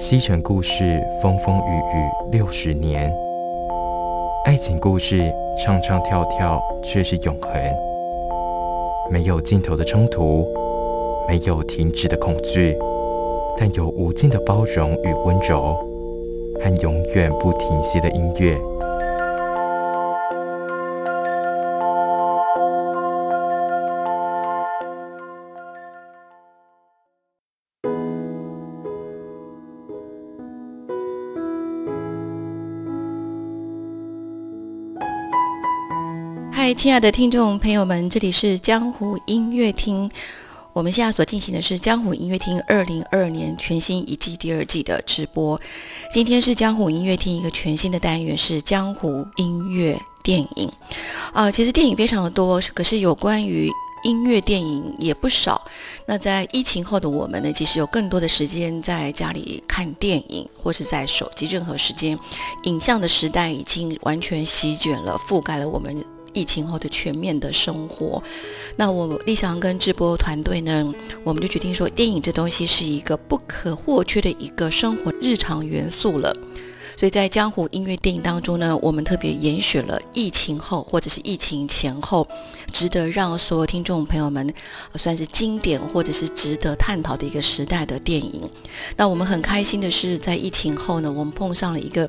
西城故事风风雨雨六十年，爱情故事唱唱跳跳却是永恒。没有尽头的冲突，没有停止的恐惧，但有无尽的包容与温柔，和永远不停歇的音乐。亲爱的听众朋友们，这里是江湖音乐厅。我们现在所进行的是江湖音乐厅二零二二年全新一季第二季的直播。今天是江湖音乐厅一个全新的单元，是江湖音乐电影。啊，其实电影非常的多，可是有关于音乐电影也不少。那在疫情后的我们呢，其实有更多的时间在家里看电影，或是在手机，任何时间，影像的时代已经完全席卷了，覆盖了我们。疫情后的全面的生活，那我立翔跟直播团队呢，我们就决定说，电影这东西是一个不可或缺的一个生活日常元素了。所以在江湖音乐电影当中呢，我们特别严选了疫情后或者是疫情前后，值得让所有听众朋友们算是经典或者是值得探讨的一个时代的电影。那我们很开心的是，在疫情后呢，我们碰上了一个。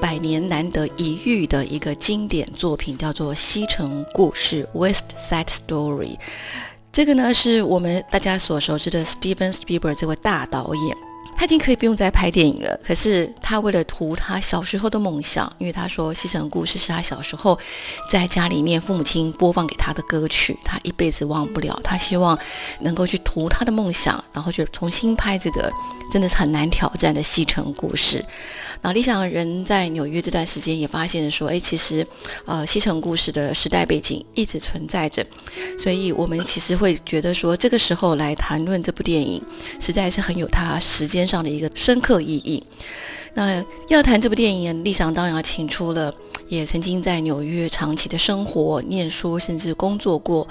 百年难得一遇的一个经典作品，叫做《西城故事》（West Side Story）。这个呢，是我们大家所熟知的 Steven Spielberg 这位大导演。他已经可以不用再拍电影了，可是他为了图他小时候的梦想，因为他说《西城故事》是他小时候在家里面父母亲播放给他的歌曲，他一辈子忘不了。他希望能够去图他的梦想，然后就重新拍这个。真的是很难挑战的西城故事。那理想人在纽约这段时间也发现说，哎，其实，呃，西城故事的时代背景一直存在着，所以我们其实会觉得说，这个时候来谈论这部电影，实在是很有它时间上的一个深刻意义。那要谈这部电影，立场当然要请出了。也曾经在纽约长期的生活、念书，甚至工作过，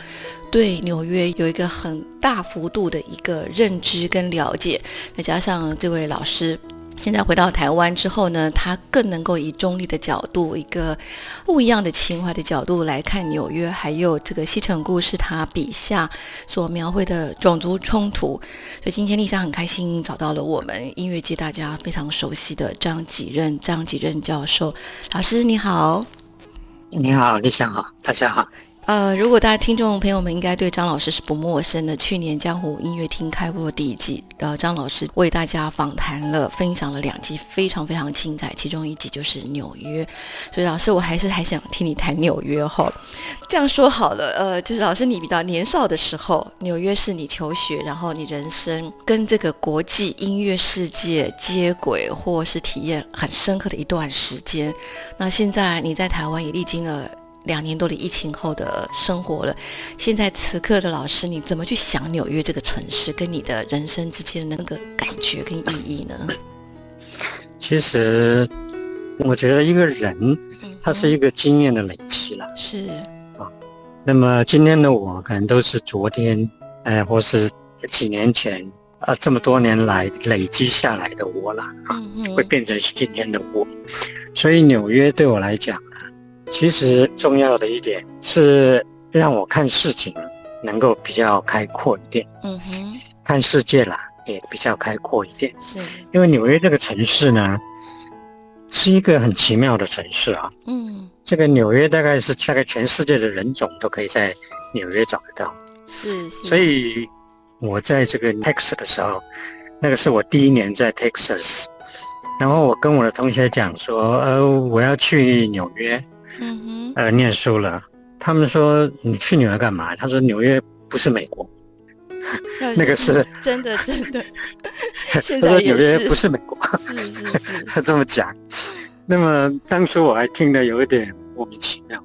对纽约有一个很大幅度的一个认知跟了解。再加上这位老师。现在回到台湾之后呢，他更能够以中立的角度，一个不一样的情怀的角度来看纽约，还有这个西城故事他笔下所描绘的种族冲突。所以今天丽莎很开心找到了我们音乐界大家非常熟悉的张吉任张吉任教授老师，你好。你好，丽莎好，大家好。呃，如果大家听众朋友们应该对张老师是不陌生的，去年江湖音乐厅开播第一季，呃，张老师为大家访谈了、分享了两集，非常非常精彩。其中一集就是纽约，所以老师，我还是还想听你谈纽约哈。这样说好了，呃，就是老师你比较年少的时候，纽约是你求学，然后你人生跟这个国际音乐世界接轨，或是体验很深刻的一段时间。那现在你在台湾也历经了。两年多的疫情后的生活了，现在此刻的老师，你怎么去想纽约这个城市跟你的人生之间的那个感觉跟意义呢？其实，我觉得一个人，他是一个经验的累积了。是啊，那么今天的我可能都是昨天，哎，或是几年前啊，这么多年来累积下来的我了啊，会变成今天的我。所以纽约对我来讲。其实重要的一点是让我看事情能够比较开阔一点，嗯哼，看世界啦也比较开阔一点。是，因为纽约这个城市呢，是一个很奇妙的城市啊。嗯，这个纽约大概是大概全世界的人种都可以在纽约找得到。是，是所以我在这个 Texas 的时候，那个是我第一年在 Texas，然后我跟我的同学讲说，呃，我要去纽约。嗯哼，呃，念书了。他们说你去纽约干嘛？他说纽约不是美国。那个是真 的真的。他说纽约不是美国，是是是，他这么讲。那么当时我还听得有一点莫名其妙。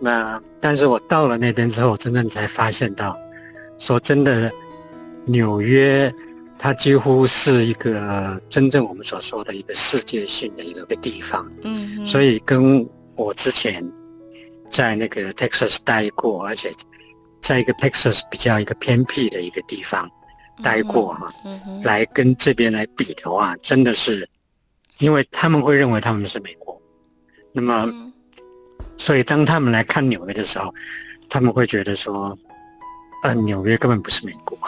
那但是我到了那边之后，真正才发现到，说真的，纽约它几乎是一个真正我们所说的一个世界性的一个地方。嗯，所以跟我之前在那个 Texas 待过，而且在一个 Texas 比较一个偏僻的一个地方待过哈，来跟这边来比的话，真的是，因为他们会认为他们是美国，那么。所以，当他们来看纽约的时候，他们会觉得说：“呃，纽约根本不是美国。”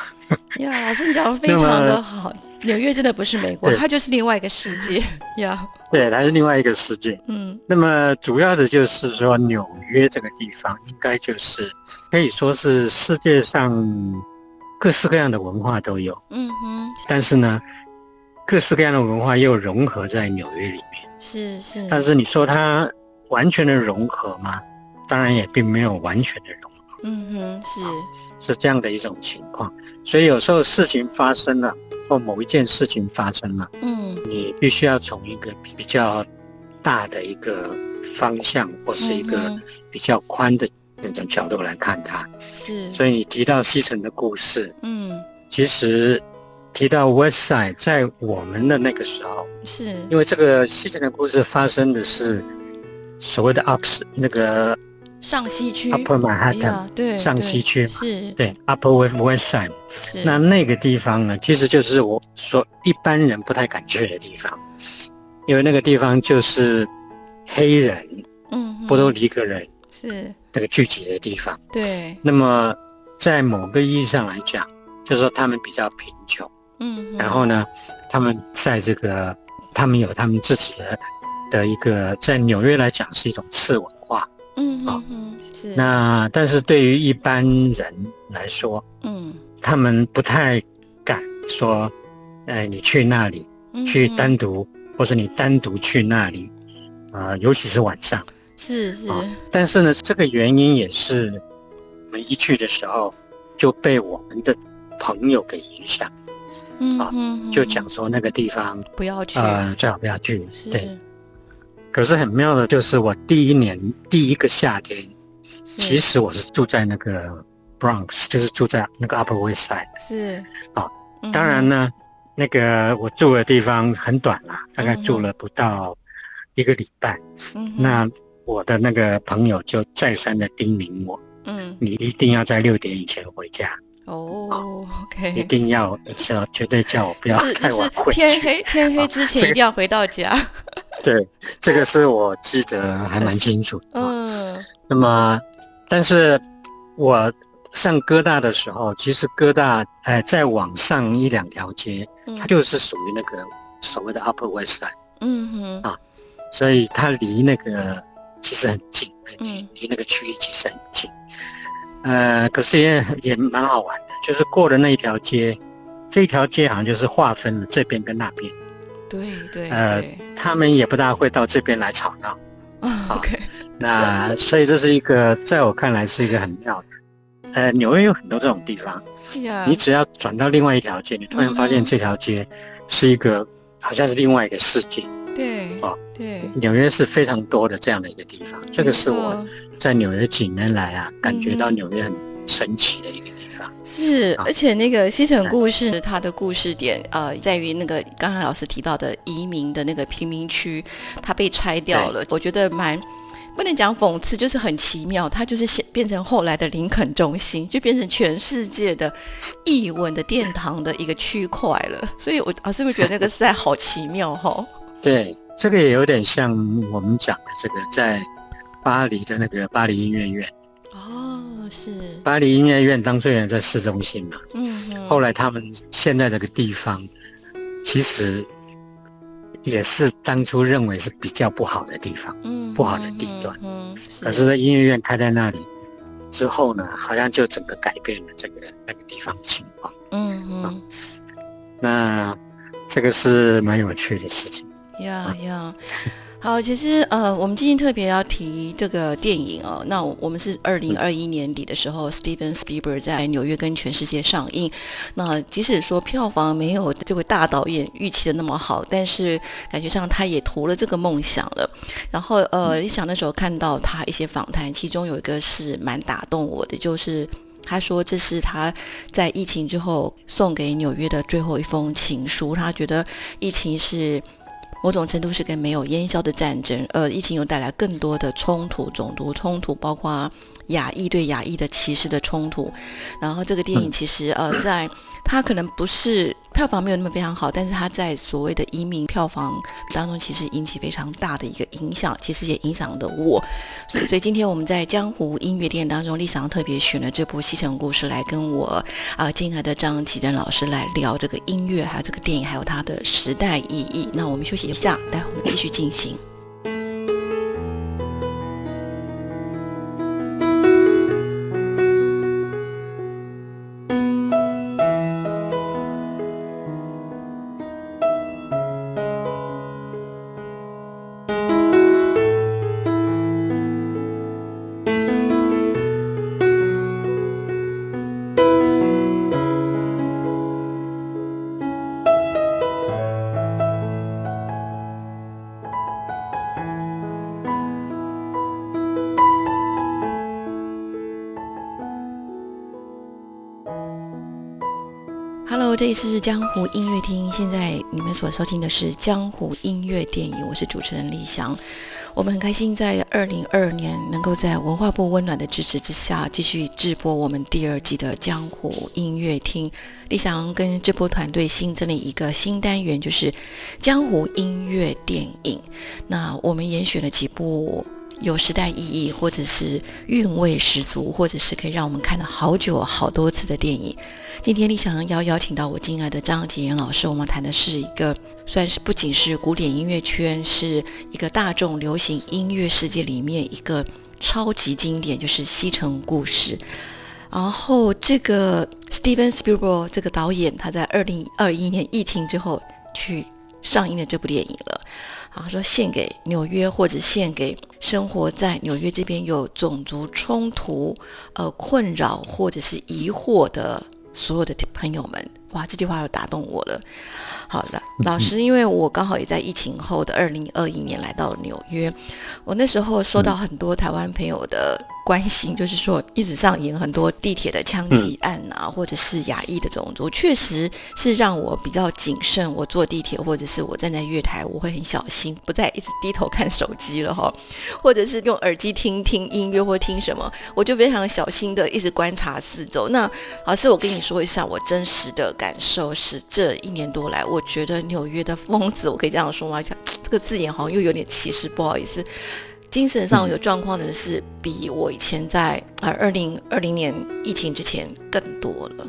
呀，老师你讲的非 常的好，纽约真的不是美国，它就是另外一个世界 呀。对，它是另外一个世界。嗯，那么主要的就是说，纽约这个地方应该就是可以说是世界上各式各样的文化都有。嗯哼。但是呢，各式各样的文化又融合在纽约里面。是是。但是你说它。完全的融合吗？当然也并没有完全的融合。嗯哼，是是这样的一种情况。所以有时候事情发生了，或某一件事情发生了，嗯，你必须要从一个比较大的一个方向，或是一个比较宽的那种角度来看它。是。所以你提到西城的故事，嗯，其实提到 West Side，在我们的那个时候，是因为这个西城的故事发生的是。所谓的 Ups 那个上西区，Upper Manhattan，对，上西区是，对，Upper West Side，那那个地方呢，其实就是我说一般人不太敢去的地方，因为那个地方就是黑人，嗯，波多黎各人是那个聚集的地方，对。那么在某个意义上来讲，就是说他们比较贫穷，嗯，然后呢，他们在这个，他们有他们自己的。的一个在纽约来讲是一种次文化，嗯，好，是。那但是对于一般人来说，嗯，他们不太敢说，哎，你去那里，去单独，或者你单独去那里，啊，尤其是晚上，是是。但是呢，这个原因也是我们一去的时候就被我们的朋友给影响，嗯，啊，就讲说那个地方不要去，呃，最好不要去，对。可是很妙的，就是我第一年第一个夏天，其实我是住在那个 Bronx，就是住在那个 Upper West Side。是啊，当然呢，那个我住的地方很短啦，大概住了不到一个礼拜。嗯，那我的那个朋友就再三的叮咛我，嗯，你一定要在六点以前回家。哦，OK，一定要叫绝对叫我不要太晚回去。天黑天黑之前一定要回到家。对，这个是我记得还蛮清楚。嗯，那么，但是我上哥大的时候，其实哥大哎再往上一两条街，它就是属于那个所谓的 Upper West Side。嗯哼，啊，所以它离那个其实很近，离离那个区域其实很近。呃，可是也也蛮好玩的，就是过了那一条街，这一条街好像就是划分了这边跟那边。对对，呃，他们也不大会到这边来吵闹。OK，那所以这是一个在我看来是一个很妙的。呃，纽约有很多这种地方，你只要转到另外一条街，你突然发现这条街是一个好像是另外一个世界。对，哦，对，纽约是非常多的这样的一个地方。这个是我在纽约几年来啊，感觉到纽约很神奇的一个。是，而且那个西城故事，它的故事点呃，在于那个刚才老师提到的移民的那个贫民区，它被拆掉了。我觉得蛮不能讲讽刺，就是很奇妙。它就是变成后来的林肯中心，就变成全世界的译文的殿堂的一个区块了。所以，我老师会觉得那个实在好奇妙哈。对，这个也有点像我们讲的这个在巴黎的那个巴黎音乐院。是。巴黎音乐院当初也在市中心嘛，嗯，后来他们现在这个地方，其实也是当初认为是比较不好的地方，嗯，不好的地段，嗯，可是音乐院开在那里之后呢，好像就整个改变了这个那个地方的情况，嗯嗯，那这个是蛮有趣的事情，呀呀。好，其实呃，我们今天特别要提这个电影哦。那我们是二零二一年底的时候，Steven Spielberg 在纽约跟全世界上映。那即使说票房没有这位大导演预期的那么好，但是感觉上他也图了这个梦想了。然后呃，一想那时候看到他一些访谈，其中有一个是蛮打动我的，就是他说这是他在疫情之后送给纽约的最后一封情书。他觉得疫情是。某种程度是跟没有烟消的战争，呃，疫情又带来更多的冲突，种族冲突，包括亚裔对亚裔的歧视的冲突。然后这个电影其实，呃，在它可能不是。票房没有那么非常好，但是它在所谓的移民票房当中，其实引起非常大的一个影响，其实也影响了我。所以今天我们在江湖音乐店当中，立翔特别选了这部《西城故事》来跟我啊敬爱的张启珍老师来聊这个音乐，还有这个电影，还有它的时代意义。那我们休息一下，待会我们继续进行。里是江湖音乐厅，现在你们所收听的是江湖音乐电影，我是主持人李翔。我们很开心在二零二二年能够在文化部温暖的支持之下，继续制播我们第二季的江湖音乐厅。李翔跟这波团队新增了一个新单元，就是江湖音乐电影。那我们严选了几部。有时代意义，或者是韵味十足，或者是可以让我们看了好久好多次的电影。今天李想要邀请到我敬爱的张洁妍老师，我们谈的是一个算是不仅是古典音乐圈，是一个大众流行音乐世界里面一个超级经典，就是《西城故事》。然后这个 Steven Spielberg 这个导演，他在二零二一年疫情之后去上映了这部电影了。啊，说献给纽约，或者献给生活在纽约这边有种族冲突、呃困扰或者是疑惑的所有的朋友们。哇，这句话又打动我了。好了，老师，因为我刚好也在疫情后的二零二一年来到纽约，我那时候收到很多台湾朋友的。关心就是说，一直上演很多地铁的枪击案啊，或者是亚裔的种族，确实是让我比较谨慎。我坐地铁或者是我站在月台，我会很小心，不再一直低头看手机了哈，或者是用耳机听听音乐或听什么，我就非常小心的一直观察四周。那老师，我跟你说一下，我真实的感受是，这一年多来，我觉得纽约的疯子，我可以这样说吗？这个字眼好像又有点歧视，不好意思。精神上有状况的人是比我以前在呃二零二零年疫情之前更多了。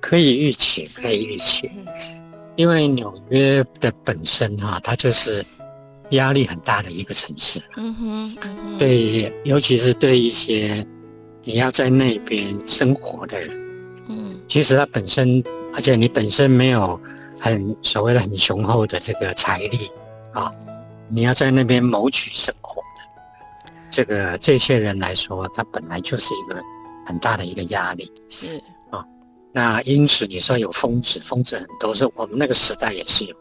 可以预期，可以预期，因为纽约的本身哈，它就是压力很大的一个城市。嗯哼，对，尤其是对一些你要在那边生活的人，嗯，其实它本身，而且你本身没有很所谓的很雄厚的这个财力啊，你要在那边谋取生活。这个这些人来说，他本来就是一个很大的一个压力，是啊。那因此你说有疯子，疯子很多，是我们那个时代也是有。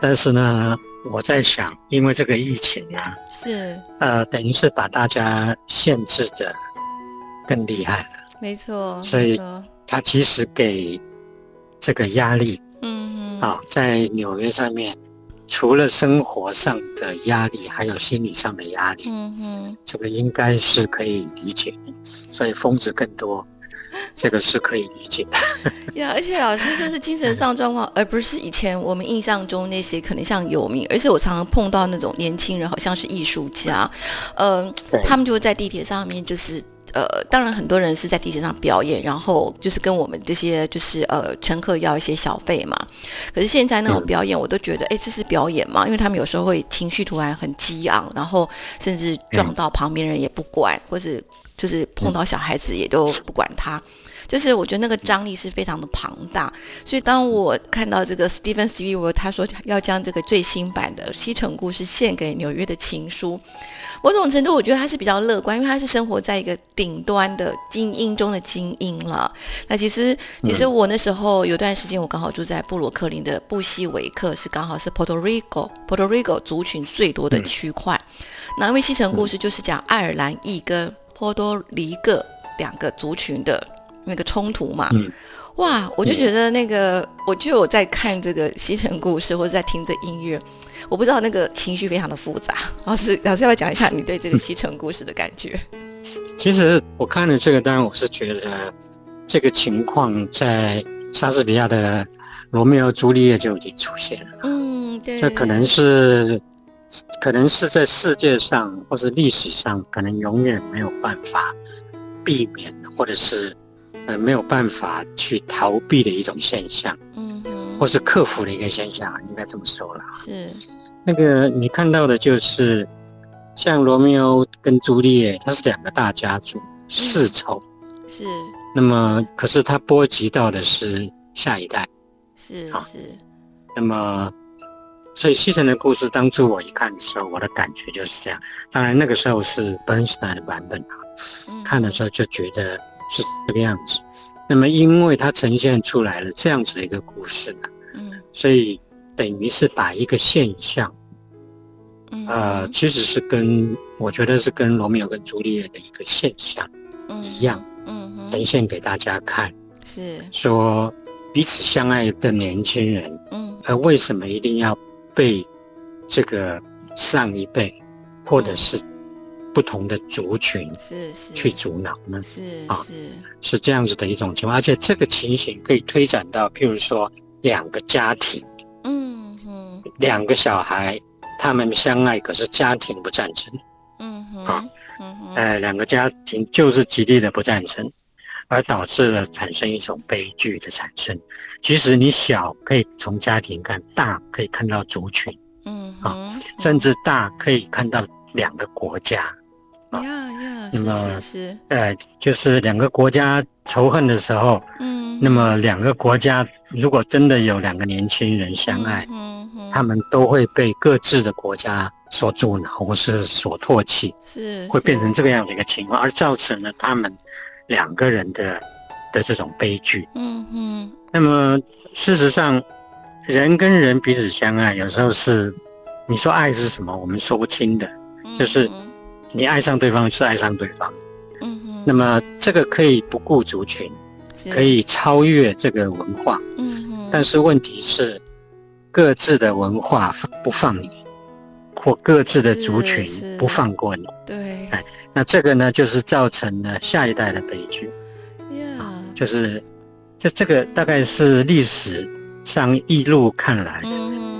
但是呢，我在想，因为这个疫情啊，是呃，等于是把大家限制的更厉害了。没错，所以他其实给这个压力，嗯嗯，啊，在纽约上面。除了生活上的压力，还有心理上的压力，嗯哼，这个应该是可以理解的。所以疯子更多，这个是可以理解的。呀，而且老师就是精神上状况，而不是以前我们印象中那些可能像有名，而且我常常碰到那种年轻人，好像是艺术家，嗯，他们就会在地铁上面就是。呃，当然很多人是在地铁上表演，然后就是跟我们这些就是呃乘客要一些小费嘛。可是现在那种表演，我都觉得，哎，这是表演嘛？因为他们有时候会情绪突然很激昂，然后甚至撞到旁边人也不管，或是就是碰到小孩子也都不管他。就是我觉得那个张力是非常的庞大。所以当我看到这个 Stephen Spielberg 他说要将这个最新版的《西城故事》献给纽约的情书。某种程度，我觉得他是比较乐观，因为他是生活在一个顶端的精英中的精英了。那其实，其实我那时候有段时间，我刚好住在布鲁克林的布希维克，是刚好是 Puerto Rico，Puerto Rico 族群最多的区块。那因为西城故事就是讲爱尔兰裔跟波多黎各两个族群的那个冲突嘛。哇，我就觉得那个，我就我在看这个西城故事，或者在听这音乐。我不知道那个情绪非常的复杂，老师，老师要讲一下你对这个西城故事的感觉。其实我看了这个，当然我是觉得这个情况在莎士比亚的《罗密欧朱丽叶》就已经出现了。嗯，对。这可能是，可能是在世界上或是历史上，可能永远没有办法避免，或者是呃没有办法去逃避的一种现象。嗯。或是克服的一个现象，应该这么说了。是，那个你看到的就是，像罗密欧跟朱丽叶，它是两个大家族，世仇。是。那么，可是它波及到的是下一代。是是。那么，所以西城的故事，当初我一看的时候，我的感觉就是这样。当然，那个时候是 Bernstein 的版本啊，看的时候就觉得是这个样子。那么，因为它呈现出来了这样子的一个故事呢，嗯，所以等于是把一个现象，呃，其实是跟我觉得是跟罗密欧跟朱丽叶的一个现象一样，嗯，呈现给大家看，是。说彼此相爱的年轻人，嗯，呃，为什么一定要被这个上一辈或者是？不同的族群是是去阻挠呢？是啊，是是这样子的一种情况，而且这个情形可以推展到，譬如说两个家庭，嗯哼，两个小孩他们相爱，可是家庭不赞成，嗯哼，啊，嗯哼，哎，两个家庭就是极力的不赞成，而导致了产生一种悲剧的产生。其实你小可以从家庭看，大可以看到族群，嗯啊，甚至大可以看到两个国家。呀呀，那么是呃，就是两个国家仇恨的时候，嗯，那么两个国家如果真的有两个年轻人相爱，嗯嗯，他们都会被各自的国家所阻挠或是所唾弃，是会变成这个样的一个情况，而造成了他们两个人的的这种悲剧，嗯嗯。那么事实上，人跟人彼此相爱，有时候是你说爱是什么，我们说不清的，就是。你爱上对方是爱上对方，嗯哼。那么这个可以不顾族群，可以超越这个文化，嗯哼。但是问题是，各自的文化不放你，或各自的族群不放过你，对。哎，那这个呢，就是造成了下一代的悲剧。呀，就是，这这个大概是历史上一路看来的，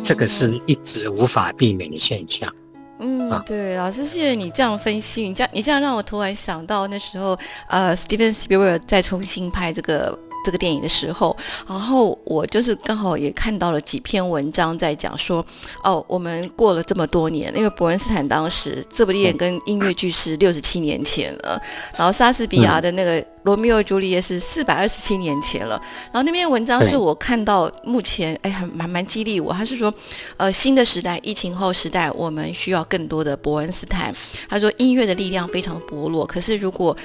这个是一直无法避免的现象。嗯，对，老师，谢谢你这样分析。你这样，你这样让我突然想到那时候，呃，Steven Spielberg 在重新拍这个这个电影的时候，然后我就是刚好也看到了几篇文章在讲说，哦，我们过了这么多年，因为伯恩斯坦当时这部电影跟音乐剧是六十七年前了，然后莎士比亚的那个。罗密欧朱丽叶是四百二十七年前了，然后那篇文章是我看到目前，哎，还蛮蛮激励我。他是说，呃，新的时代，疫情后时代，我们需要更多的伯恩斯坦。他说，音乐的力量非常薄弱，可是如果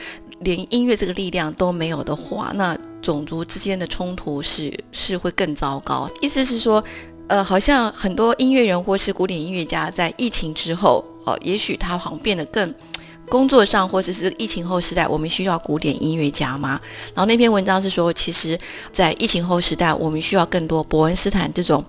连音乐这个力量都没有的话，那种族之间的冲突是是会更糟糕。意思是说，呃，好像很多音乐人或是古典音乐家在疫情之后，哦，也许他好像变得更。工作上或者是疫情后时代，我们需要古典音乐家吗？然后那篇文章是说，其实，在疫情后时代，我们需要更多伯恩斯坦这种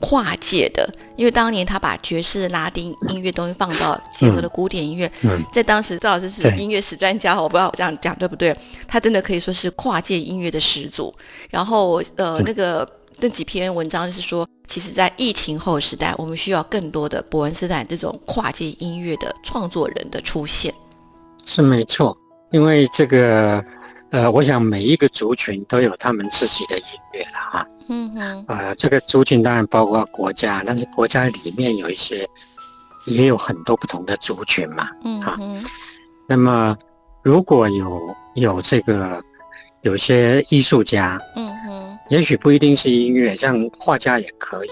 跨界的，因为当年他把爵士、拉丁音乐东西放到结合的古典音乐，在当时赵老师是音乐史专家，我不知道这样讲对不对？他真的可以说是跨界音乐的始祖。然后呃，那个。那几篇文章是说，其实，在疫情后时代，我们需要更多的伯恩斯坦这种跨界音乐的创作人的出现。是没错，因为这个，呃，我想每一个族群都有他们自己的音乐了哈。嗯哼。呃，这个族群当然包括国家，但是国家里面有一些，也有很多不同的族群嘛。嗯。哈。那么，如果有有这个。有些艺术家，嗯哼，也许不一定是音乐，像画家也可以，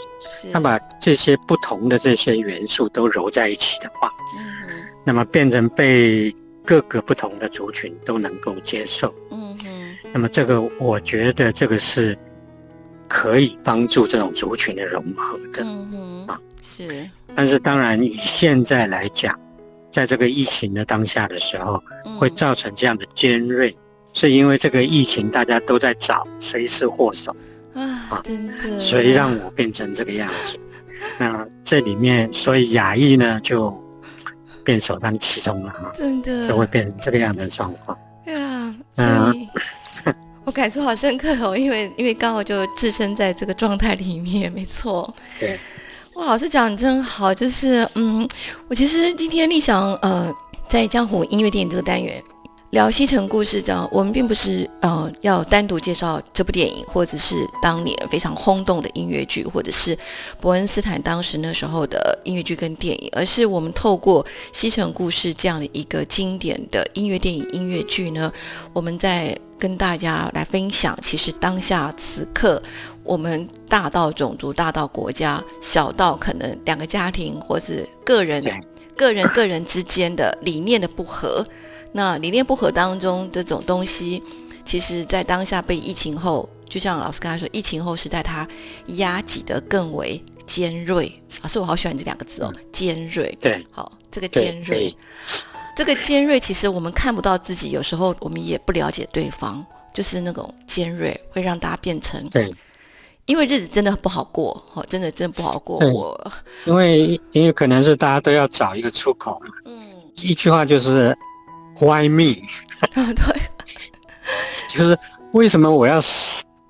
他把这些不同的这些元素都揉在一起的话，嗯哼，那么变成被各个不同的族群都能够接受，嗯嗯，那么这个我觉得这个是可以帮助这种族群的融合的，嗯嗯，啊是，但是当然以现在来讲，在这个疫情的当下的时候，会造成这样的尖锐。是因为这个疫情，大家都在找谁是祸首啊！真的，谁让我变成这个样子？那这里面，所以雅意呢就变首当其冲了哈！真的，就会变成这个样的状况。对啊，嗯，我感触好深刻哦，因为因为刚好就置身在这个状态里面，没错。对，哇，老师讲真好，就是嗯，我其实今天立想呃，在江湖音乐电影这个单元。聊西城故事，这样我们并不是呃要单独介绍这部电影，或者是当年非常轰动的音乐剧，或者是伯恩斯坦当时那时候的音乐剧跟电影，而是我们透过西城故事这样的一个经典的音乐电影音乐剧呢，我们在跟大家来分享，其实当下此刻我们大到种族，大到国家，小到可能两个家庭或是个人、个人、个人之间的理念的不合。那理念不合当中这种东西，其实在当下被疫情后，就像老师刚才说，疫情后时代它压挤得更为尖锐。老师，我好喜欢这两个字哦，尖锐。对，好，这个尖锐，这个尖锐，其实我们看不到自己，有时候我们也不了解对方，就是那种尖锐会让大家变成对，因为日子真的不好过，哦，真的真的不好过。我因为因为可能是大家都要找一个出口嘛，嗯，一句话就是。Why me？对，就是为什么我要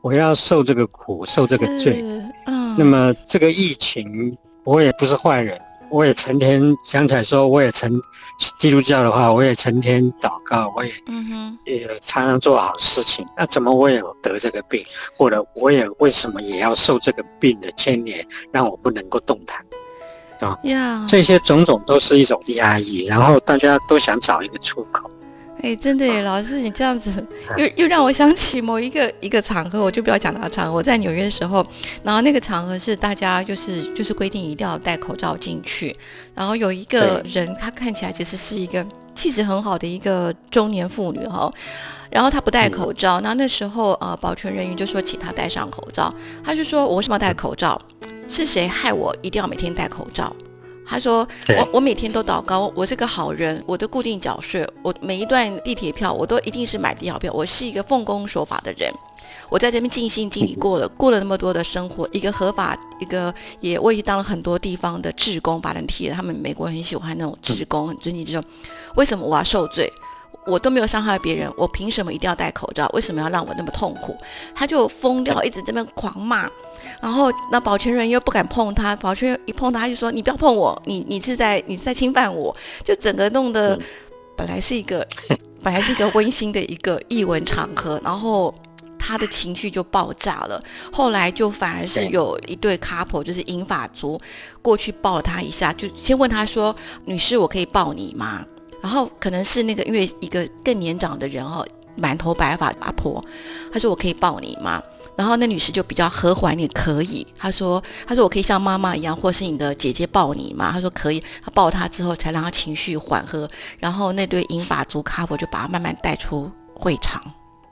我要受这个苦，受这个罪？嗯，那么这个疫情，我也不是坏人，我也成天想起来说，我也成基督教的话，我也成天祷告，我也嗯哼，也常常做好事情。那怎么我也得这个病，或者我也为什么也要受这个病的牵连，让我不能够动弹？啊呀，这些种种都是一种压抑，然后大家都想找一个出口。哎，真的耶，老师，你这样子又又让我想起某一个一个场合，我就不要讲那个场合。我在纽约的时候，然后那个场合是大家就是就是规定一定要戴口罩进去，然后有一个人，他看起来其实是一个气质很好的一个中年妇女哈，然后她不戴口罩，那那时候呃保全人员就说请她戴上口罩，她就说我为什么要戴口罩？是谁害我一定要每天戴口罩？他说：“我我每天都祷告，我是个好人，我都固定缴税，我每一段地铁票我都一定是买地铁票，我是一个奉公守法的人，我在这边尽心尽力过了 过了那么多的生活，一个合法，一个也我也当了很多地方的志工，把人替了，他们美国人很喜欢那种志工，很尊敬这种。为什么我要受罪？我都没有伤害别人，我凭什么一定要戴口罩？为什么要让我那么痛苦？他就疯掉，一直这边狂骂。”然后那保全人又不敢碰他，保全一碰他，他就说：“你不要碰我，你你是在你是在侵犯我。”就整个弄得本来是一个本来是一个温馨的一个译文场合，然后他的情绪就爆炸了。后来就反而是有一对 couple，就是英法族过去抱了他一下，就先问他说：“女士，我可以抱你吗？”然后可能是那个因为一个更年长的人哦，满头白发阿婆，她说：“我可以抱你吗？”然后那女士就比较和缓，你可以。她说：“她说我可以像妈妈一样，或是你的姐姐抱你吗？”她说可以。她抱她之后，才让她情绪缓和。然后那对银发族 couple 就把她慢慢带出会场。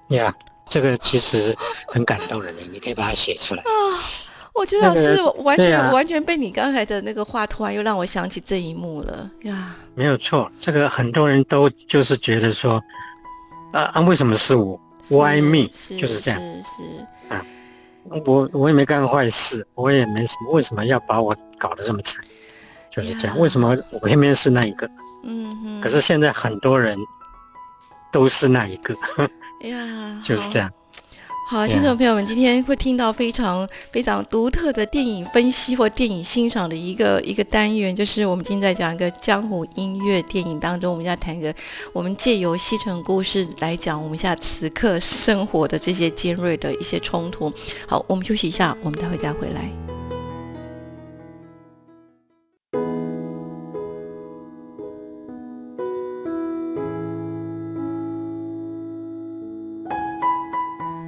呀，这个其实很感动人的，你可以把它写出来啊。我觉得是完全完全被你刚才的那个话，突然又让我想起这一幕了呀。没有错，这个很多人都就是觉得说，啊啊，为什么是我？Why me？就是这样。是是啊，我我也没干坏事，我也没什么，为什么要把我搞得这么惨？就是这样。为什么我偏偏是那一个？嗯哼。可是现在很多人都是那一个。呀，就是这样。好，听众朋友们，今天会听到非常非常独特的电影分析或电影欣赏的一个一个单元，就是我们今天在讲一个江湖音乐电影当中，我们要谈一个，我们借由西城故事来讲我们现在此刻生活的这些尖锐的一些冲突。好，我们休息一下，我们待会再回来。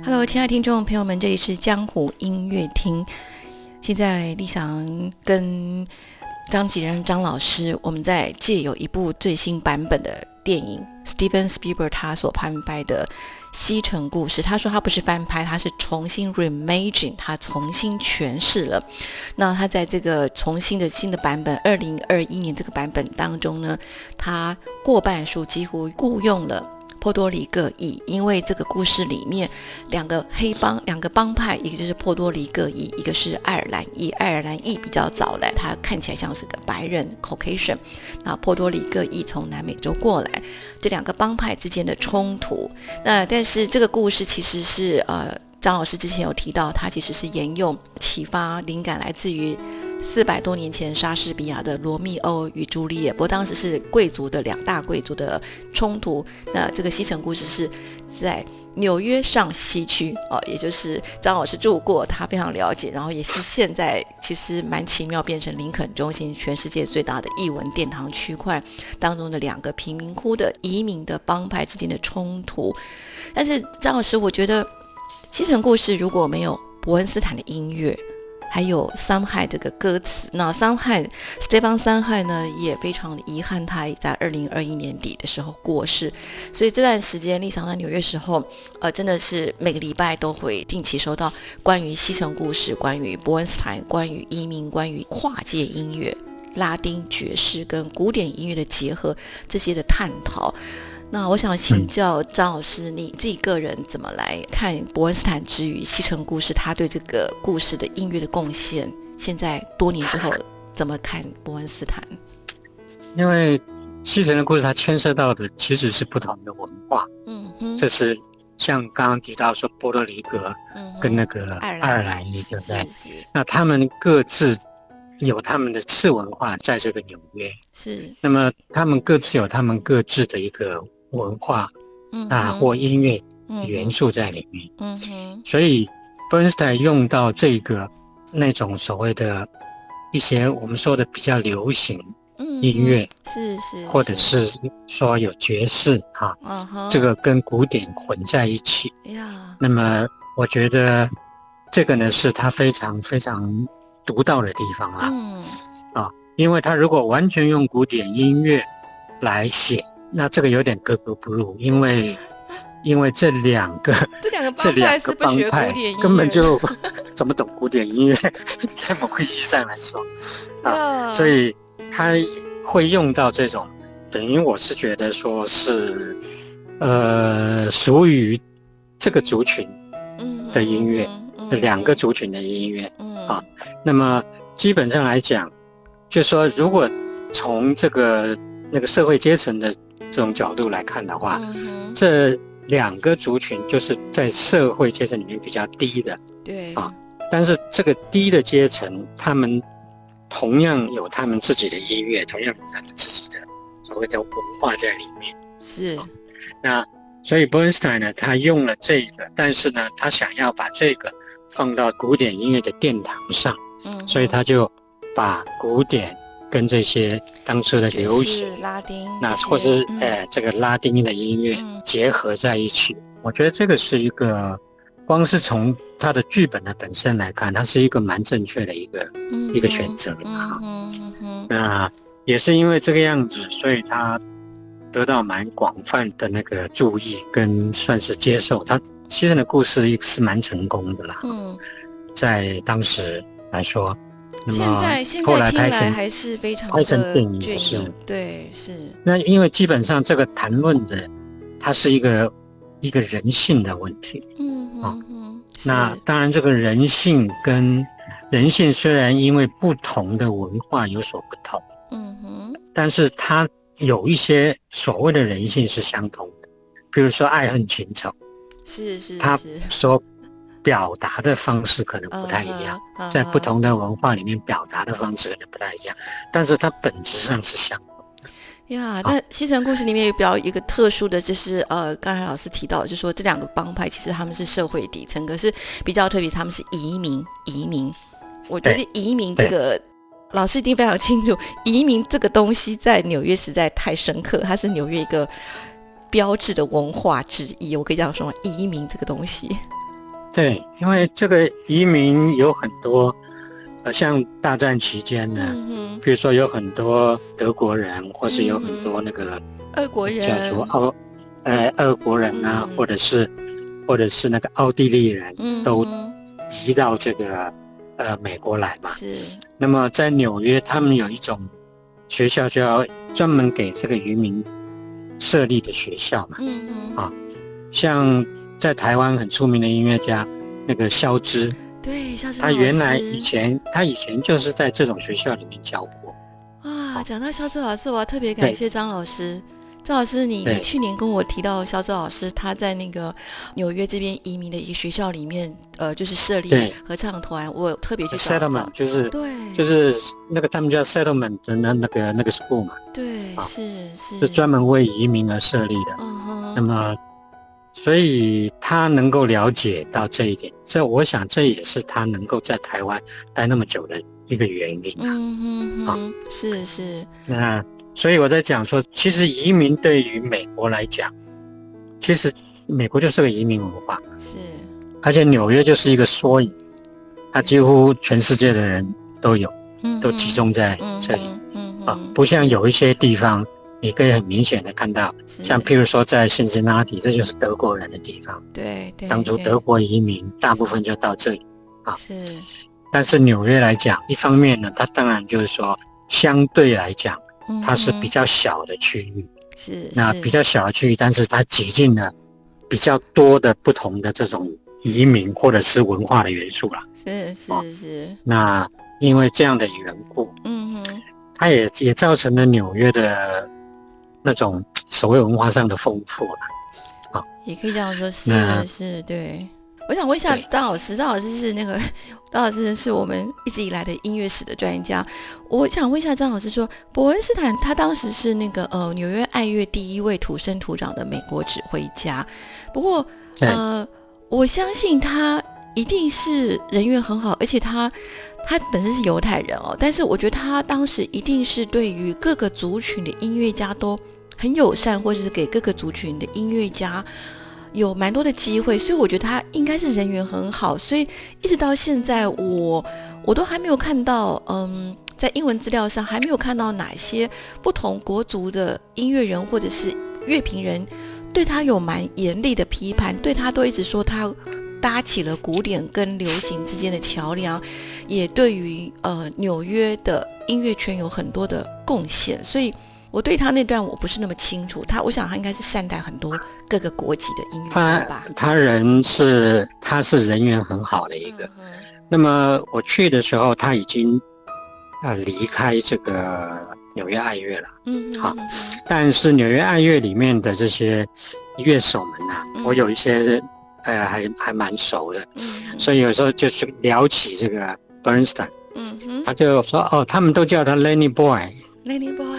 Hello，亲爱听众朋友们，这里是江湖音乐厅。现在立翔跟张吉仁张老师，我们在借有一部最新版本的电影，Steven Spielberg 他所翻拍的《西城故事》。他说他不是翻拍，他是重新 reimagine，他重新诠释了。那他在这个重新的新的版本，二零二一年这个版本当中呢，他过半数几乎雇佣了。波多黎各裔，因为这个故事里面两个黑帮、两个帮派，一个就是波多黎各裔，一个是爱尔兰裔。爱尔兰裔比较早来，他看起来像是个白人 （Caucasian）。那波多黎各裔从南美洲过来，这两个帮派之间的冲突。那但是这个故事其实是呃，张老师之前有提到，他其实是沿用启发灵感来自于。四百多年前，莎士比亚的《罗密欧与朱丽叶》，不过当时是贵族的两大贵族的冲突。那这个西城故事是在纽约上西区哦，也就是张老师住过，他非常了解。然后也是现在其实蛮奇妙，变成林肯中心，全世界最大的译文殿堂区块当中的两个贫民窟的移民的帮派之间的冲突。但是张老师，我觉得西城故事如果没有伯恩斯坦的音乐。还有《伤害》这个歌词，那《伤害》Stephen 伤害呢也非常的遗憾，他在二零二一年底的时候过世。所以这段时间，丽莎在纽约时候，呃，真的是每个礼拜都会定期收到关于西城故事、关于伯恩斯坦、关于移民、关于跨界音乐、拉丁爵士跟古典音乐的结合这些的探讨。那我想请教张老师，你自己个人怎么来看伯恩斯坦之于西城故事？他对这个故事的音乐的贡献，现在多年之后怎么看伯恩斯坦？因为西城的故事，它牵涉到的其实是不同的文化。嗯哼，这是像刚刚提到说波多黎各跟那个爱尔兰裔，对不对？那他们各自有他们的次文化，在这个纽约是。那么他们各自有他们各自的一个。文化，嗯啊，或音乐元素在里面，嗯哼，所以 Bernstein 用到这个那种所谓的一些我们说的比较流行音乐，是是，或者是。说有爵士哈，嗯哼，这个跟古典混在一起，呀，那么我觉得这个呢是他非常非常独到的地方啦，嗯，啊，因为他如果完全用古典音乐来写。那这个有点格格不入，因为因为这两个这两个这两个帮派根本就 怎么懂古典音乐，在某个意义上来说啊，所以他会用到这种，等于我是觉得说是呃属于这个族群的音乐，两个族群的音乐啊。那么基本上来讲，就说如果从这个那个社会阶层的。这种角度来看的话，这两个族群就是在社会阶层里面比较低的，对啊。但是这个低的阶层，他们同样有他们自己的音乐，同样有他们自己的所谓的文化在里面。是。那所以 Bernstein 呢，他用了这个，但是呢，他想要把这个放到古典音乐的殿堂上，嗯，所以他就把古典。跟这些当初的流行拉丁，那或是呃这个拉丁的音乐结合在一起，我觉得这个是一个，光是从他的剧本的本身来看，它是一个蛮正确的一个一个选择啊。那也是因为这个样子，所以他得到蛮广泛的那个注意跟算是接受。他其实的故事是蛮成功的啦。嗯，在当时来说。现在现在听来还是非常的电影是，对是。那因为基本上这个谈论的，它是一个一个人性的问题。嗯嗯。那当然，这个人性跟人性虽然因为不同的文化有所不同，嗯哼，但是它有一些所谓的人性是相同的，比如说爱恨情仇。是是。他说。表达的方式可能不太一样，在不同的文化里面表达的方式可能不太一样，但是它本质上是相同的。呀，那西城故事里面有比较一个特殊的就是，呃，刚才老师提到，就说这两个帮派其实他们是社会底层，可是比较特别，他们是移民。移民，我觉得移民这个老师一定非常清楚，移民这个东西在纽约实在太深刻，它是纽约一个标志的文化之一。我可以这样说吗？移民这个东西。对，因为这个移民有很多，呃，像大战期间呢，比如说有很多德国人，或是有很多那个俄国人，叫做奥，呃，俄国人啊，或者是或者是那个奥地利人都移到这个呃美国来嘛。是。那么在纽约，他们有一种学校，叫专门给这个移民设立的学校嘛。嗯嗯。啊，像在台湾很出名的音乐家那个肖之，对，肖之他原来以前他以前就是在这种学校里面教过。啊，讲到肖之老师，我要特别感谢张老师。张老师，你你去年跟我提到肖泽老师他在那个纽约这边移民的一个学校里面，呃，就是设立合唱团，我特别去找。Settlement 就是对，就是那个他们叫 Settlement 的那那个那个 school 嘛。对，是是。是专门为移民而设立的。嗯哼。那么，所以他能够了解到这一点，所以我想这也是他能够在台湾待那么久的一个原因。嗯哼。啊，是是。那。所以我在讲说，其实移民对于美国来讲，其实美国就是个移民文化，是，而且纽约就是一个缩影，它几乎全世界的人都有，都集中在这里，嗯啊，不像有一些地方，你可以很明显的看到，像譬如说在新辛拉提，这就是德国人的地方，对对，当初德国移民大部分就到这里，啊，是，但是纽约来讲，一方面呢，它当然就是说相对来讲。它是比较小的区域，是那比较小的区域，但是它挤进了比较多的不同的这种移民或者是文化的元素了。是是是。那因为这样的缘故，嗯哼，它也也造成了纽约的那种所谓文化上的丰富了。啊，也可以这样说，是是，对。我想问一下张老师，张老师是那个张老师是我们一直以来的音乐史的专家。我想问一下张老师，说伯恩斯坦他当时是那个呃纽约爱乐第一位土生土长的美国指挥家，不过呃我相信他一定是人缘很好，而且他他本身是犹太人哦，但是我觉得他当时一定是对于各个族群的音乐家都很友善，或者是给各个族群的音乐家。有蛮多的机会，所以我觉得他应该是人缘很好，所以一直到现在，我我都还没有看到，嗯，在英文资料上还没有看到哪些不同国族的音乐人或者是乐评人对他有蛮严厉的批判，对他都一直说他搭起了古典跟流行之间的桥梁，也对于呃纽约的音乐圈有很多的贡献，所以。我对他那段我不是那么清楚，他我想他应该是善待很多各个国籍的音乐家吧。他人是他是人缘很好的一个。那么我去的时候他已经啊离开这个纽约爱乐了。嗯，好。但是纽约爱乐里面的这些乐手们呐，我有一些呃还还蛮熟的。嗯。所以有时候就是聊起这个 Bernstein，嗯他就说哦，他们都叫他 Lenny Boy。Lenny Boy。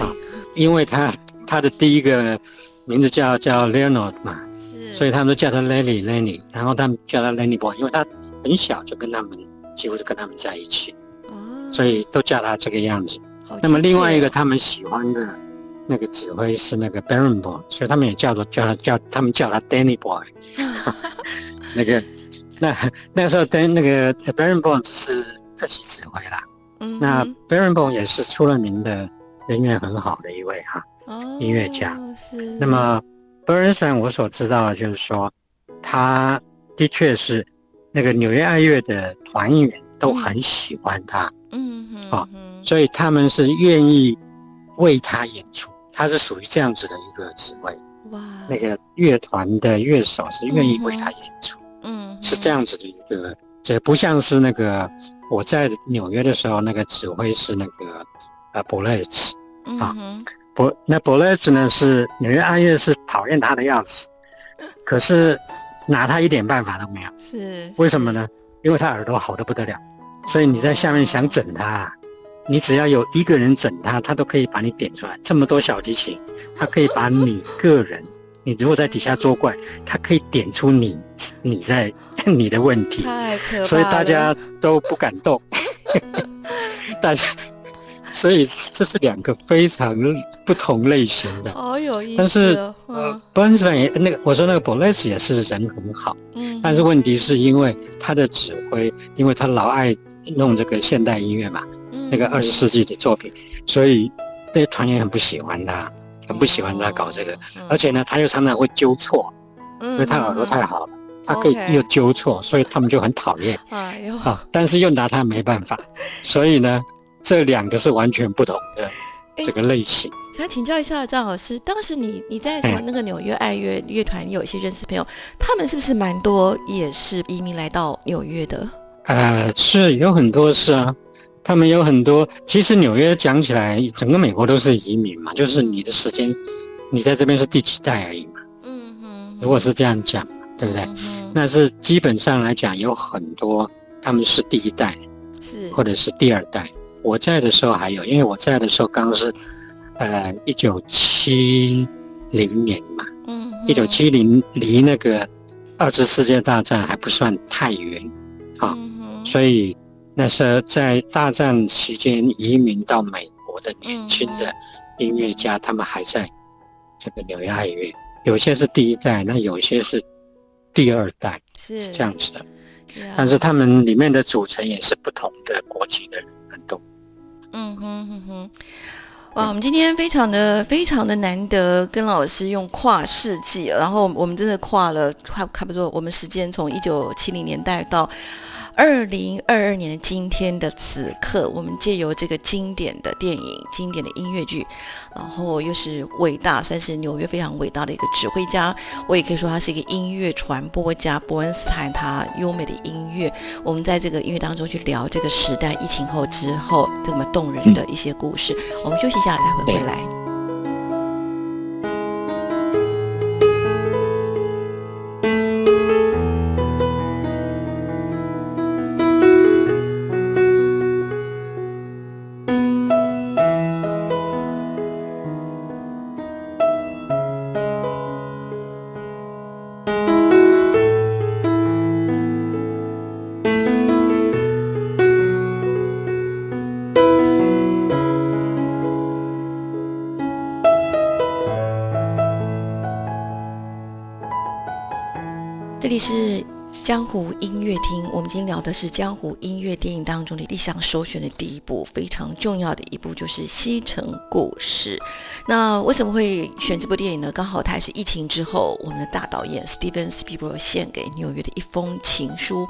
因为他他的第一个名字叫叫 Leonard 嘛，所以他们都叫他 Lenny Lenny，然后他们叫他 Lenny Boy，因为他很小就跟他们几乎是跟他们在一起，哦，所以都叫他这个样子。那么另外一个他们喜欢的那个指挥是那个 Baron Boy，所以他们也叫做叫他叫他们叫他 Danny Boy。那个那那时候 Dan 那个 Barenboim 只是特级指挥啦，嗯，那 Barenboim 也是出了名的。人缘很好的一位哈，音乐家。是。那么，Bernstein 我所知道的就是说，他的确是那个纽约爱乐的团员都很喜欢他。嗯哼。啊，所以他们是愿意为他演出。他是属于这样子的一个职位。哇。那个乐团的乐手是愿意为他演出。嗯。是这样子的一个，这不像是那个我在纽约的时候，那个指挥是那个。啊，博那博莱兹呢是纽约爱乐是讨厌他的样子，可是拿他一点办法都没有。是为什么呢？因为他耳朵好的不得了，所以你在下面想整他，你只要有一个人整他，他都可以把你点出来。这么多小提琴，他可以把你个人，你如果在底下作怪，他可以点出你你在 你的问题。所以大家 都不敢动，大家。所以这是两个非常不同类型的，好有意思。但是呃，本身也那个，我说那个 b o l e s 也是人很好，嗯，但是问题是因为他的指挥，因为他老爱弄这个现代音乐嘛，那个二十世纪的作品，所以那些团员很不喜欢他，很不喜欢他搞这个，而且呢，他又常常会纠错，因为他耳朵太好了。他可以又纠错，所以他们就很讨厌。哎呦，啊！但是又拿他没办法，所以呢，这两个是完全不同的这个类型。想请教一下张老师，当时你你在什么那个纽约爱乐乐团有一些认识朋友，他们是不是蛮多也是移民来到纽约的？呃，是有很多是啊，他们有很多。其实纽约讲起来，整个美国都是移民嘛，就是你的时间，你在这边是第几代而已嘛。嗯哼，如果是这样讲。对不对？那是基本上来讲，有很多他们是第一代，是或者是第二代。我在的时候还有，因为我在的时候刚是，呃，一九七零年嘛，嗯，一九七零离那个二次世界大战还不算太远，啊，所以那时候在大战期间移民到美国的年轻的音乐家，他们还在这个纽约爱乐，有些是第一代，那有些是。第二代是这样子的，但是他们里面的组成也是不同的国籍的人嗯哼哼哼，哇，我们今天非常的非常的难得跟老师用跨世纪，然后我们真的跨了跨差不多，我们时间从一九七零年代到。二零二二年的今天的此刻，我们借由这个经典的电影、经典的音乐剧，然后又是伟大，算是纽约非常伟大的一个指挥家。我也可以说他是一个音乐传播家。伯恩斯坦他优美的音乐，我们在这个音乐当中去聊这个时代疫情后之后这么动人的一些故事。我们休息一下，待会回来。江湖音乐厅，我们今天聊的是江湖音乐电影当中的理想首选的第一部，非常重要的一部就是《西城故事》。那为什么会选这部电影呢？刚好它是疫情之后，我们的大导演 Steven Spielberg 献给纽约的一封情书。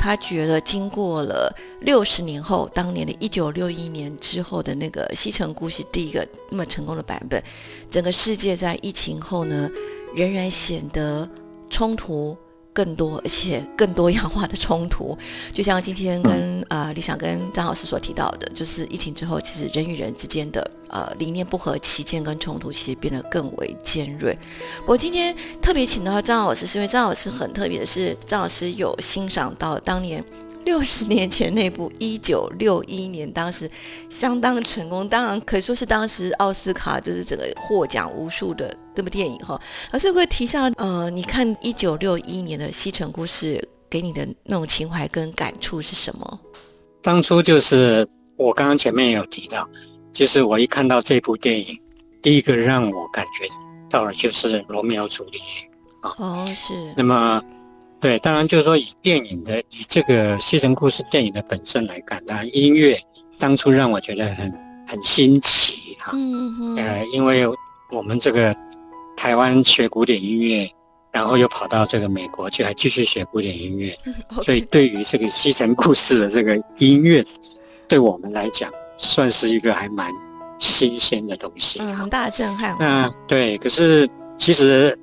他觉得经过了六十年后，当年的一九六一年之后的那个《西城故事》第一个那么成功的版本，整个世界在疫情后呢，仍然显得冲突。更多而且更多样化的冲突，就像今天跟呃李想跟张老师所提到的，就是疫情之后，其实人与人之间的呃理念不合、歧见跟冲突，其实变得更为尖锐。我今天特别请到张老师，是因为张老师很特别的是，张老师有欣赏到当年。六十年前那部 一九六一年，当时相当成功，当然可以说是当时奥斯卡就是整个获奖无数的这部电影哈。老师会提下，呃，你看一九六一年的《西城故事》，给你的那种情怀跟感触是什么？当初就是我刚刚前面也有提到，其实我一看到这部电影，第一个让我感觉到的就是罗密欧朱丽叶啊。哦，是。那么。对，当然就是说，以电影的以这个《西城故事》电影的本身来看，当然音乐当初让我觉得很很新奇哈。嗯嗯。呃，因为我们这个台湾学古典音乐，然后又跑到这个美国去，还继续学古典音乐，所以对于这个《西城故事》的这个音乐，对我们来讲，算是一个还蛮新鲜的东西。很大震撼。那对，可是其实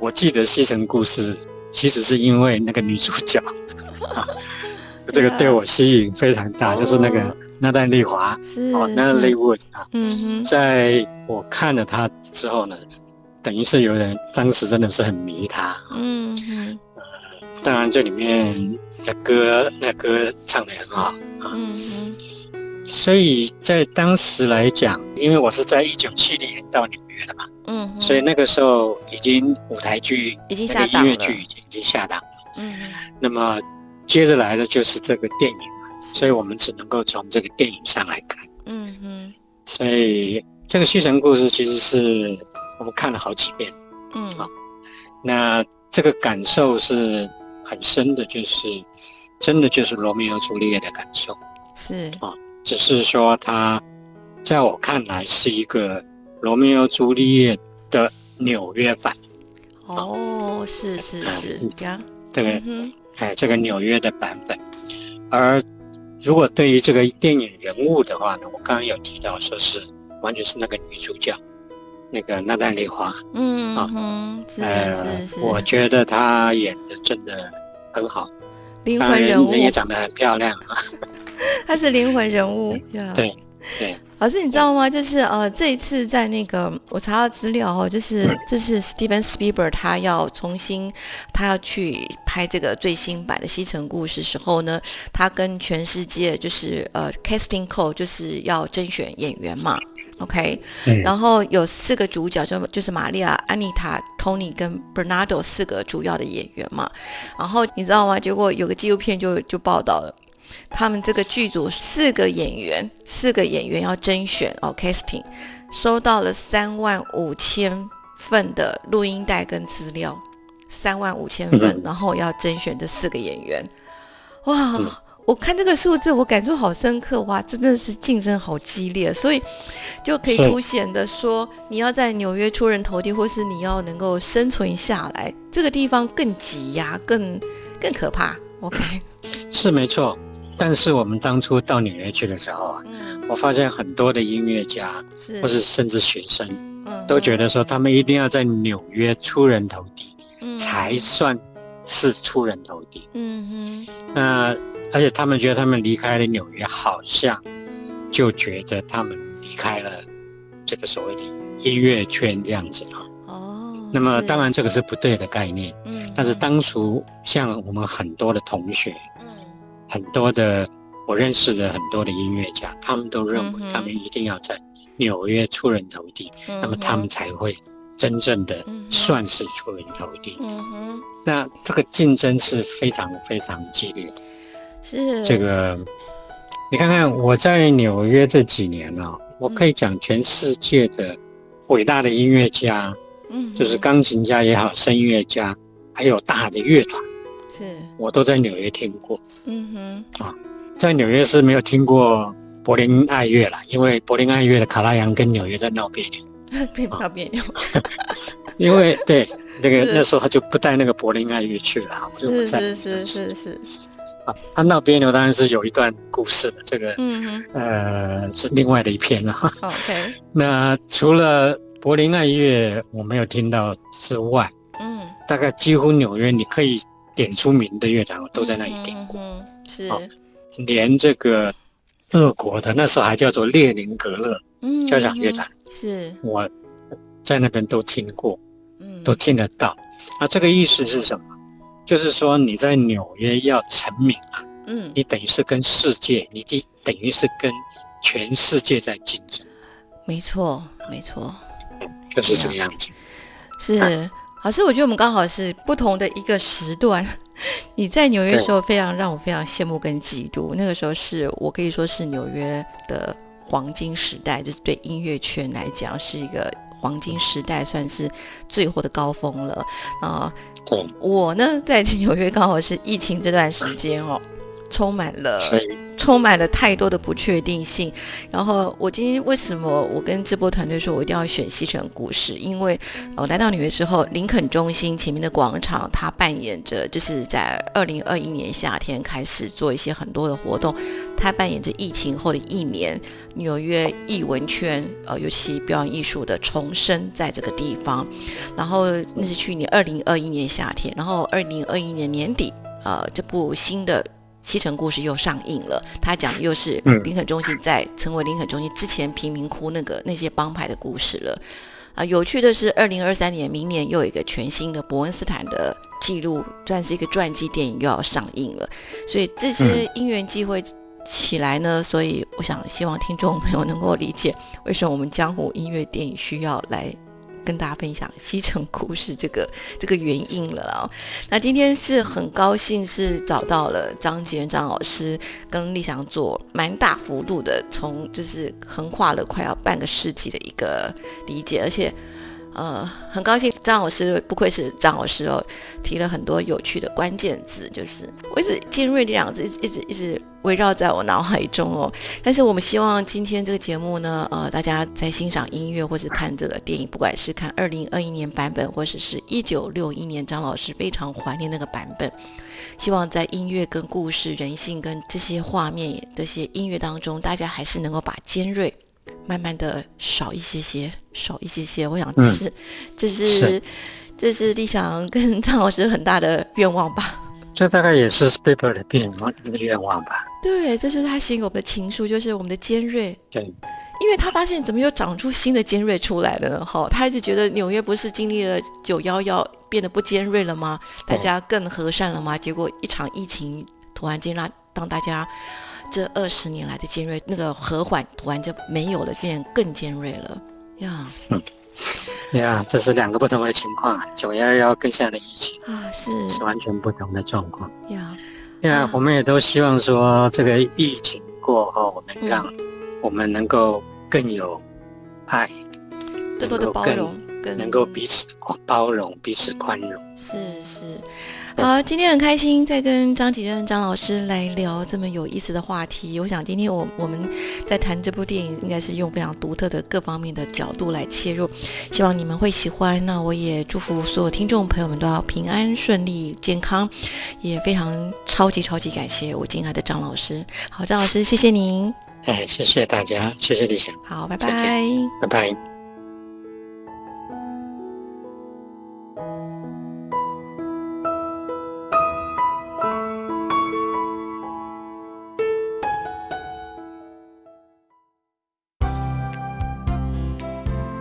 我记得《西城故事》。其实是因为那个女主角，这个对我吸引非常大，就是那个那段丽华，哦，那个 Wood 啊，嗯哼，在我看了她之后呢，等于是有人当时真的是很迷他，嗯哼，呃，当然这里面的歌，那歌唱的很好。啊，嗯。哼，所以在当时来讲，因为我是在一九七零年到纽约的嘛。嗯，所以那个时候已经舞台剧、已经下档音乐剧已经已经下档了。嗯，那么接着来的就是这个电影嘛，所以我们只能够从这个电影上来看。嗯嗯，所以这个西城故事其实是我们看了好几遍，嗯，好，那这个感受是很深的，就是真的就是罗密欧朱丽叶的感受，是。啊，只是说他在我看来是一个罗密欧朱丽叶的纽约版，哦，是是是，这样，对，哎，这个纽约的版本，而。如果对于这个电影人物的话呢，我刚刚有提到说是完全是那个女主角，那个娜丹丽华，嗯啊，是是是，我觉得她演的真的很好，灵魂人物也长得很漂亮啊，她是灵魂人物，对对。老师，你知道吗？就是呃，这一次在那个我查到资料哦，就是这是 Steven Spielberg 他要重新他要去拍这个最新版的《西城故事》时候呢，他跟全世界就是呃 casting call 就是要甄选演员嘛，OK，然后有四个主角就就是玛利亚、安妮塔、Tony 跟 Bernardo 四个主要的演员嘛，然后你知道吗？结果有个纪录片就就报道了。他们这个剧组四个演员，四个演员要甄选哦，casting，收到了三万五千份的录音带跟资料，三万五千份，然后要甄选这四个演员。哇，我看这个数字，我感触好深刻哇，真的是竞争好激烈，所以就可以凸显的说，你要在纽约出人头地，或是你要能够生存下来，这个地方更挤压，更更可怕。OK，是没错。但是我们当初到纽约去的时候啊，我发现很多的音乐家，或是甚至学生，都觉得说他们一定要在纽约出人头地，才算是出人头地。嗯哼。那而且他们觉得他们离开了纽约，好像就觉得他们离开了这个所谓的音乐圈这样子啊。哦。那么当然这个是不对的概念。嗯。但是当初像我们很多的同学。很多的我认识的很多的音乐家，他们都认为他们一定要在纽约出人头地，那么他们才会真正的算是出人头地。嗯哼，那这个竞争是非常非常激烈。是。这个，你看看我在纽约这几年呢，我可以讲全世界的伟大的音乐家，嗯，就是钢琴家也好，声乐家，还有大的乐团。是。我都在纽约听过，嗯哼，啊，在纽约是没有听过柏林爱乐了，因为柏林爱乐的卡拉扬跟纽约在闹别扭，别闹别扭，因为对那个 那时候他就不带那个柏林爱乐去了，是是是是是，啊，他闹别扭当然是有一段故事的，这个嗯哼，呃是另外的一篇了，OK，那除了柏林爱乐我没有听到之外，嗯，大概几乎纽约你可以。点出名的乐团，我都在那里听过。嗯是，连这个俄国的那时候还叫做列宁格勒交响乐团，是我在那边都听过，嗯，都听得到。那这个意思是什么？就是说你在纽约要成名啊，嗯，你等于是跟世界，你等等于是跟全世界在竞争。没错，没错，就是这个样子。是。老师，我觉得我们刚好是不同的一个时段。你在纽约的时候，非常让我非常羡慕跟嫉妒。那个时候是我可以说是纽约的黄金时代，就是对音乐圈来讲是一个黄金时代，算是最后的高峰了啊。我呢，在纽约刚好是疫情这段时间哦。充满了，充满了太多的不确定性。然后我今天为什么我跟直播团队说，我一定要选西城故事？因为我来到纽约之后，林肯中心前面的广场，它扮演着就是在二零二一年夏天开始做一些很多的活动，它扮演着疫情后的一年纽约艺文圈，呃，尤其表演艺术的重生在这个地方。然后那是去年二零二一年夏天，然后二零二一年年底，呃，这部新的。西城故事又上映了，他讲的又是林肯中心在成为林肯中心之前贫民窟那个那些帮派的故事了。啊，有趣的是，二零二三年明年又有一个全新的伯恩斯坦的记录，算是一个传记电影又要上映了。所以这些因缘际会起来呢，所以我想希望听众朋友能够理解为什么我们江湖音乐电影需要来跟大家分享西城故事这个这个原因了啊。那今天是很高兴是找到了张杰张老师跟立祥做蛮大幅度的，从就是横跨了快要半个世纪的一个理解，而且。呃，很高兴张老师不愧是张老师哦，提了很多有趣的关键字，就是我一直尖锐这两个字一直一直一直围绕在我脑海中哦。但是我们希望今天这个节目呢，呃，大家在欣赏音乐或是看这个电影，不管是看二零二一年版本，或者是一九六一年张老师非常怀念那个版本，希望在音乐跟故事、人性跟这些画面这些音乐当中，大家还是能够把尖锐。慢慢的少一些些，少一些些。我想这是，这是，这是立想跟张老师很大的愿望吧。这大概也是 Paper 的愿望，的愿望吧。对，这是他写给我们的情书，就是我们的尖锐。对，因为他发现怎么又长出新的尖锐出来了呢？哈，他一直觉得纽约不是经历了九幺幺变得不尖锐了吗？大家更和善了吗？结果一场疫情突然间让当大家。这二十年来的尖锐，那个和缓突然就没有了，变更尖锐了呀！嗯，呀，这是两个不同的情况，九幺幺跟现在的疫情啊，是是完全不同的状况呀。呀，我们也都希望说，这个疫情过后，能让我们能够更有爱，更多的包容，更能够彼此包容，彼此宽容。是是。好，今天很开心在跟张启任张老师来聊这么有意思的话题。我想今天我我们在谈这部电影，应该是用非常独特的各方面的角度来切入，希望你们会喜欢。那我也祝福所有听众朋友们都要平安顺利健康，也非常超级超级感谢我敬爱的张老师。好，张老师，谢谢您。哎，谢谢大家，谢谢李想。好，拜拜，拜拜。